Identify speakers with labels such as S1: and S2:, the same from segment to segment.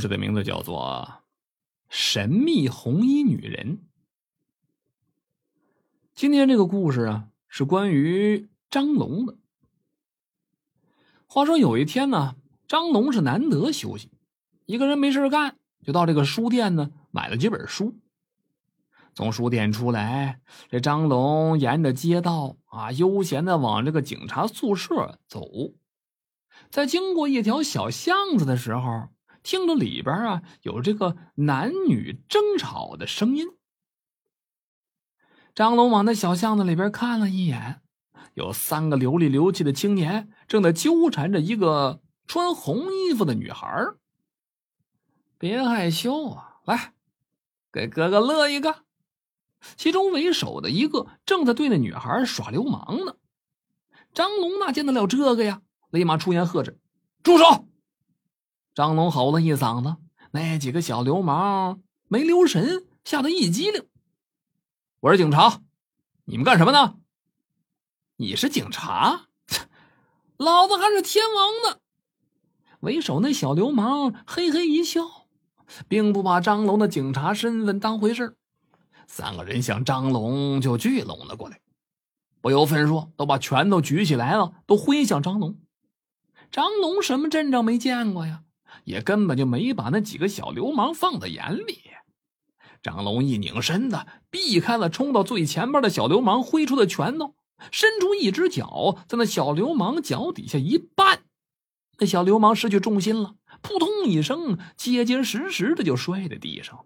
S1: 故事的名字叫做《神秘红衣女人》。今天这个故事啊，是关于张龙的。话说有一天呢，张龙是难得休息，一个人没事干，就到这个书店呢买了几本书。从书店出来，这张龙沿着街道啊，悠闲的往这个警察宿舍走。在经过一条小巷子的时候。听着里边啊有这个男女争吵的声音，张龙往那小巷子里边看了一眼，有三个流里流气的青年正在纠缠着一个穿红衣服的女孩别害羞啊，来，给哥哥乐一个。其中为首的一个正在对那女孩耍流氓呢。张龙哪见得了这个呀，立马出言喝止：“住手！”张龙吼了一嗓子，那几个小流氓没留神，吓得一激灵。我是警察，你们干什么呢？你是警察？老子还是天王呢！为首那小流氓嘿嘿一笑，并不把张龙的警察身份当回事三个人向张龙就聚拢了过来，不由分说，都把拳头举起来了，都挥向张龙。张龙什么阵仗没见过呀？也根本就没把那几个小流氓放在眼里。张龙一拧身子，避开了冲到最前边的小流氓挥出的拳头，伸出一只脚，在那小流氓脚底下一绊，那小流氓失去重心了，扑通一声，结结实实的就摔在地上了。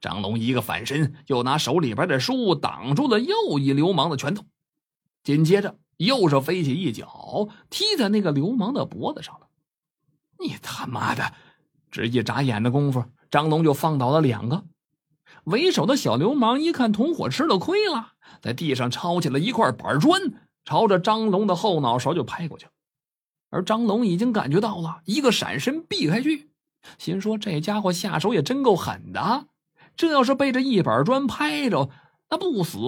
S1: 张龙一个反身，又拿手里边的书挡住了又一流氓的拳头，紧接着又是飞起一脚，踢在那个流氓的脖子上了。你他妈的！只一眨眼的功夫，张龙就放倒了两个。为首的小流氓一看同伙吃了亏了，在地上抄起了一块板砖，朝着张龙的后脑勺就拍过去。而张龙已经感觉到了，一个闪身避开去，心说这家伙下手也真够狠的。这要是被这一板砖拍着，那不死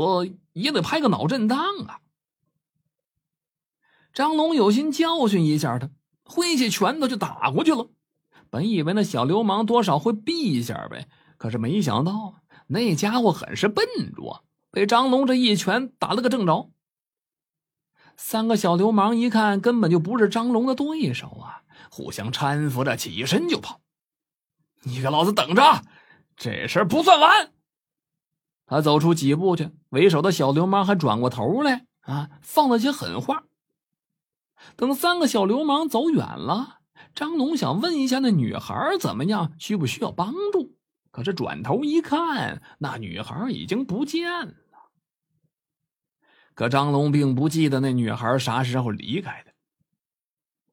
S1: 也得拍个脑震荡啊！张龙有心教训一下他。挥起拳头就打过去了，本以为那小流氓多少会避一下呗，可是没想到那家伙很是笨拙，被张龙这一拳打了个正着。三个小流氓一看根本就不是张龙的对手啊，互相搀扶着起身就跑。你给老子等着，这事不算完。他走出几步去，为首的小流氓还转过头来啊，放了些狠话。等三个小流氓走远了，张龙想问一下那女孩怎么样，需不需要帮助？可是转头一看，那女孩已经不见了。可张龙并不记得那女孩啥时候离开的。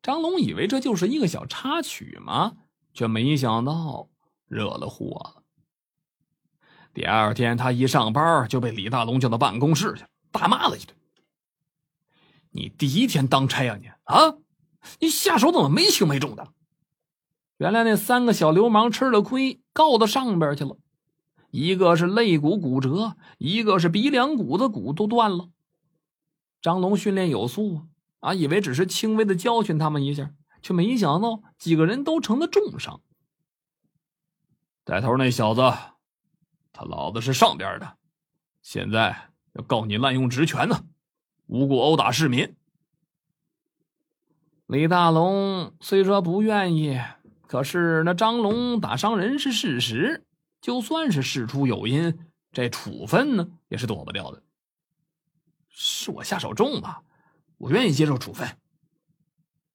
S1: 张龙以为这就是一个小插曲嘛，却没想到惹了祸了。第二天，他一上班就被李大龙叫到办公室去，大骂了一顿。你第一天当差啊你啊，你下手怎么没轻没重的？原来那三个小流氓吃了亏，告到上边去了。一个是肋骨骨折，一个是鼻梁骨的骨都断了。张龙训练有素啊，啊，以为只是轻微的教训他们一下，却没想到几个人都成了重伤。带头那小子，他老子是上边的，现在要告你滥用职权呢。无故殴打市民，李大龙虽说不愿意，可是那张龙打伤人是事实，就算是事出有因，这处分呢也是躲不掉的。是我下手重吧，我愿意接受处分。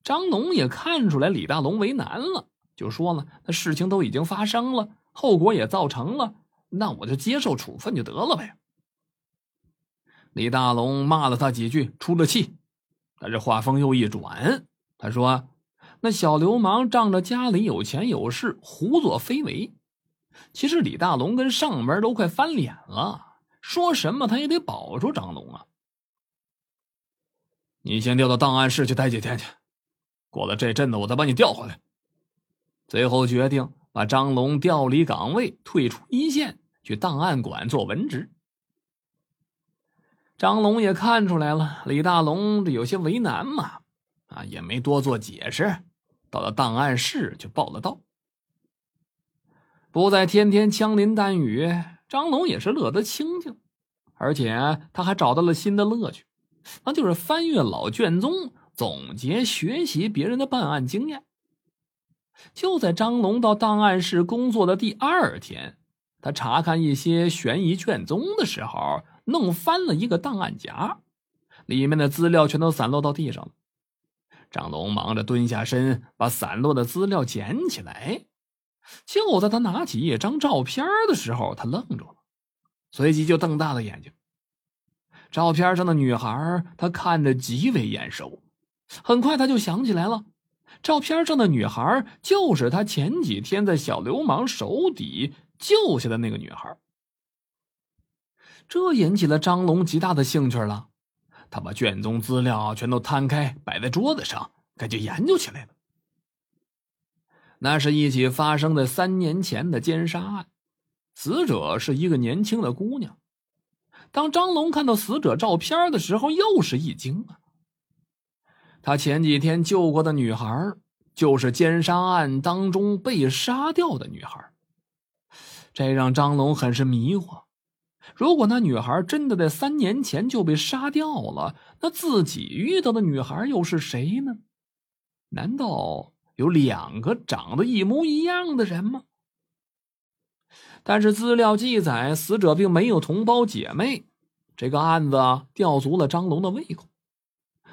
S1: 张龙也看出来李大龙为难了，就说了：“那事情都已经发生了，后果也造成了，那我就接受处分就得了呗。”李大龙骂了他几句，出了气。但这话锋又一转，他说：“那小流氓仗着家里有钱有势，胡作非为。其实李大龙跟上边都快翻脸了，说什么他也得保住张龙啊。你先调到档案室去待几天去，过了这阵子，我再把你调回来。最后决定把张龙调离岗位，退出一线，去档案馆做文职。”张龙也看出来了，李大龙这有些为难嘛，啊，也没多做解释，到了档案室就报了到。不再天天枪林弹雨，张龙也是乐得清静，而且他还找到了新的乐趣，那就是翻阅老卷宗，总结学习别人的办案经验。就在张龙到档案室工作的第二天，他查看一些悬疑卷宗的时候，弄翻了一个档案夹，里面的资料全都散落到地上了。张龙忙着蹲下身，把散落的资料捡起来。就在他拿起一张照片的时候，他愣住了，随即就瞪大了眼睛。照片上的女孩，他看着极为眼熟。很快，他就想起来了。照片上的女孩就是他前几天在小流氓手底救下的那个女孩。这引起了张龙极大的兴趣了，他把卷宗资料全都摊开摆在桌子上，赶紧研究起来了。那是一起发生在三年前的奸杀案，死者是一个年轻的姑娘。当张龙看到死者照片的时候，又是一惊啊。他前几天救过的女孩，就是奸杀案当中被杀掉的女孩。这让张龙很是迷惑。如果那女孩真的在三年前就被杀掉了，那自己遇到的女孩又是谁呢？难道有两个长得一模一样的人吗？但是资料记载，死者并没有同胞姐妹。这个案子吊足了张龙的胃口。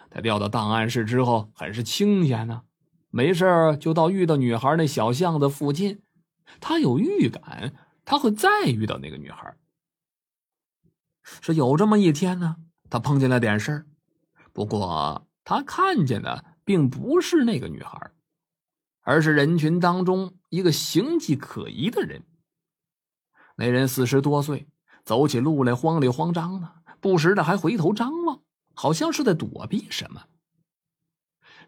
S1: 他调到档案室之后，很是清闲呢，没事就到遇到女孩那小巷子附近。他有预感，他会再遇到那个女孩。是有这么一天呢，他碰见了点事儿，不过他看见的并不是那个女孩，而是人群当中一个形迹可疑的人。那人四十多岁，走起路来慌里慌张的，不时的还回头张望。好像是在躲避什么。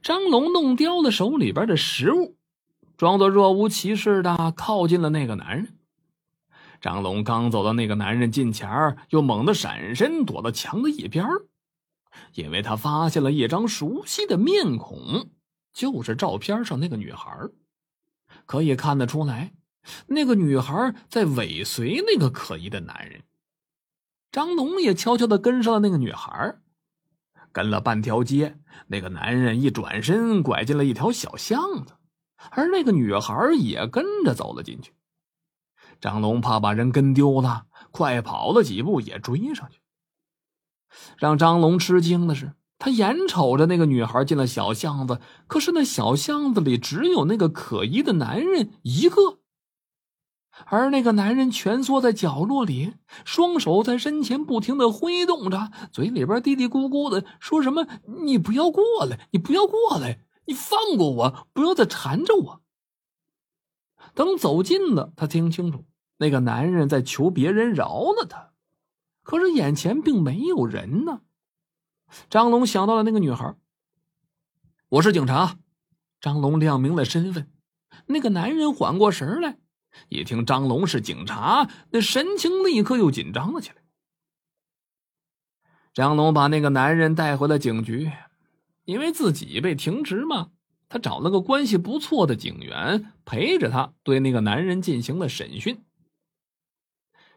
S1: 张龙弄丢了手里边的食物，装作若无其事的靠近了那个男人。张龙刚走到那个男人近前又猛地闪身躲到墙的一边因为他发现了一张熟悉的面孔，就是照片上那个女孩。可以看得出来，那个女孩在尾随那个可疑的男人。张龙也悄悄的跟上了那个女孩。跟了半条街，那个男人一转身，拐进了一条小巷子，而那个女孩也跟着走了进去。张龙怕把人跟丢了，快跑了几步也追上去。让张龙吃惊的是，他眼瞅着那个女孩进了小巷子，可是那小巷子里只有那个可疑的男人一个。而那个男人蜷缩在角落里，双手在身前不停的挥动着，嘴里边嘀嘀咕咕的说什么：“你不要过来，你不要过来，你放过我，不要再缠着我。”等走近了，他听清楚，那个男人在求别人饶了他，可是眼前并没有人呢。张龙想到了那个女孩，我是警察。张龙亮明了身份，那个男人缓过神来。一听张龙是警察，那神情立刻又紧张了起来。张龙把那个男人带回了警局，因为自己被停职嘛，他找了个关系不错的警员陪着他，对那个男人进行了审讯。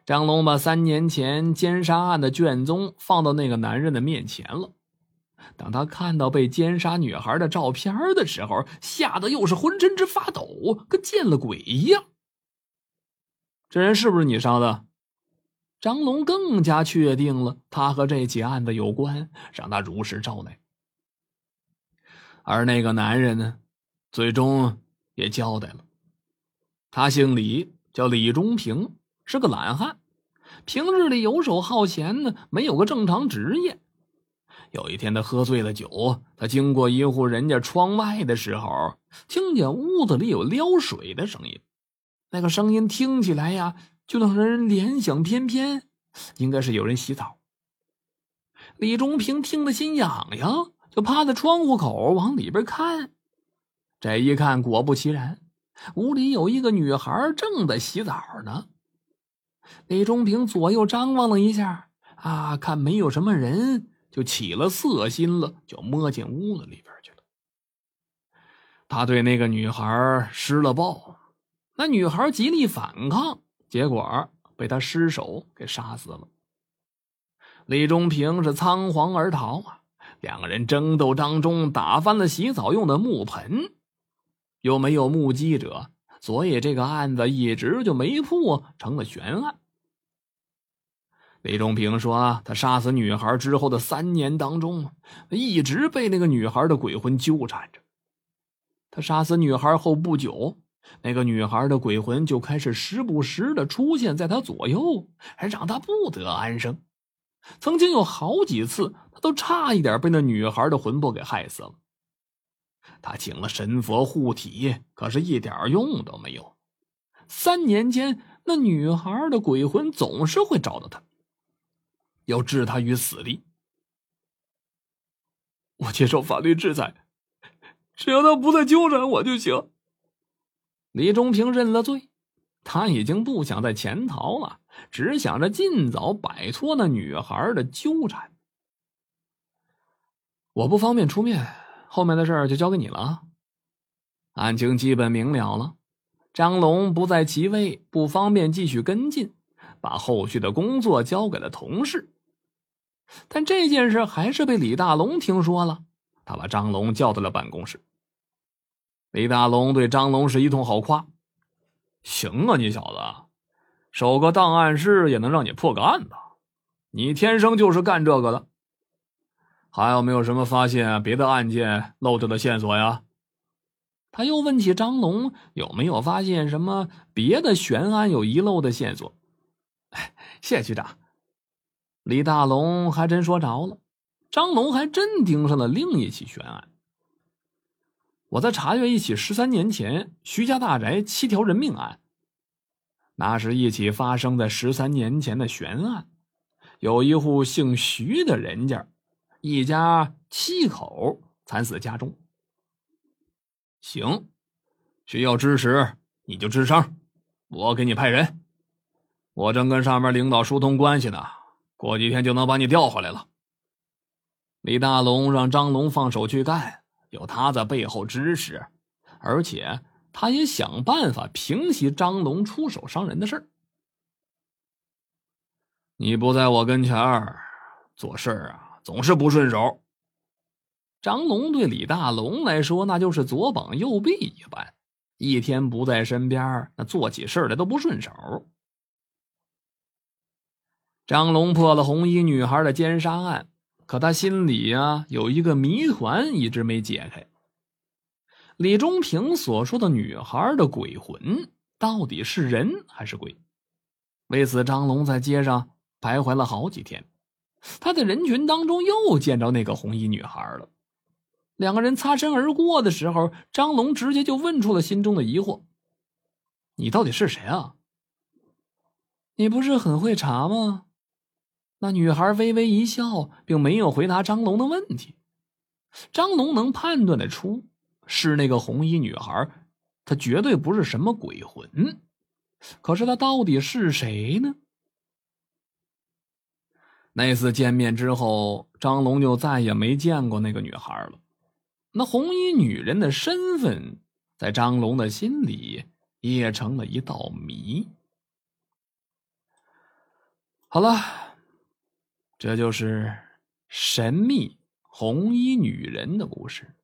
S1: 张龙把三年前奸杀案的卷宗放到那个男人的面前了。当他看到被奸杀女孩的照片的时候，吓得又是浑身直发抖，跟见了鬼一样。这人是不是你杀的？张龙更加确定了他和这起案子有关，让他如实招来。而那个男人呢，最终也交代了。他姓李，叫李忠平，是个懒汉，平日里游手好闲呢，没有个正常职业。有一天，他喝醉了酒，他经过一户人家窗外的时候，听见屋子里有撩水的声音。那个声音听起来呀，就让人联想翩翩，应该是有人洗澡。李忠平听得心痒痒，就趴在窗户口往里边看。这一看，果不其然，屋里有一个女孩正在洗澡呢。李忠平左右张望了一下，啊，看没有什么人，就起了色心了，就摸进屋子里边去了。他对那个女孩施了暴。那女孩极力反抗，结果被他失手给杀死了。李忠平是仓皇而逃啊！两个人争斗当中打翻了洗澡用的木盆，又没有目击者，所以这个案子一直就没破，成了悬案。李忠平说：“他杀死女孩之后的三年当中，一直被那个女孩的鬼魂纠缠着。他杀死女孩后不久，那个女孩的鬼魂就开始时不时的出现在他左右，还让他不得安生。曾经有好几次，他都差一点被那女孩的魂魄给害死了。他请了神佛护体，可是一点用都没有。三年间，那女孩的鬼魂总是会找到他。”要置他于死地，我接受法律制裁，只要他不再纠缠我就行。李忠平认了罪，他已经不想再潜逃了，只想着尽早摆脱那女孩的纠缠。我不方便出面，后面的事儿就交给你了。案情基本明了了，张龙不在其位，不方便继续跟进，把后续的工作交给了同事。但这件事还是被李大龙听说了，他把张龙叫到了办公室。李大龙对张龙是一通好夸：“行啊，你小子，守个档案室也能让你破个案子，你天生就是干这个的。还有没有什么发现别的案件漏掉的线索呀？”他又问起张龙有没有发现什么别的悬案有遗漏的线索。谢 谢局长。李大龙还真说着了，张龙还真盯上了另一起悬案。我在查阅一起十三年前徐家大宅七条人命案，那是一起发生在十三年前的悬案。有一户姓徐的人家，一家七口惨死家中。行，需要支持你就吱声，我给你派人。我正跟上面领导疏通关系呢。过几天就能把你调回来了。李大龙让张龙放手去干，有他在背后支持，而且他也想办法平息张龙出手伤人的事儿。你不在我跟前儿，做事啊总是不顺手。张龙对李大龙来说，那就是左膀右臂一般，一天不在身边，那做起事来都不顺手。张龙破了红衣女孩的奸杀案，可他心里啊有一个谜团一直没解开。李忠平所说的女孩的鬼魂到底是人还是鬼？为此，张龙在街上徘徊了好几天。他在人群当中又见着那个红衣女孩了。两个人擦身而过的时候，张龙直接就问出了心中的疑惑：“你到底是谁啊？你不是很会查吗？”那女孩微微一笑，并没有回答张龙的问题。张龙能判断得出是那个红衣女孩，她绝对不是什么鬼魂。可是她到底是谁呢？那次见面之后，张龙就再也没见过那个女孩了。那红衣女人的身份，在张龙的心里也成了一道谜。好了。这就是神秘红衣女人的故事。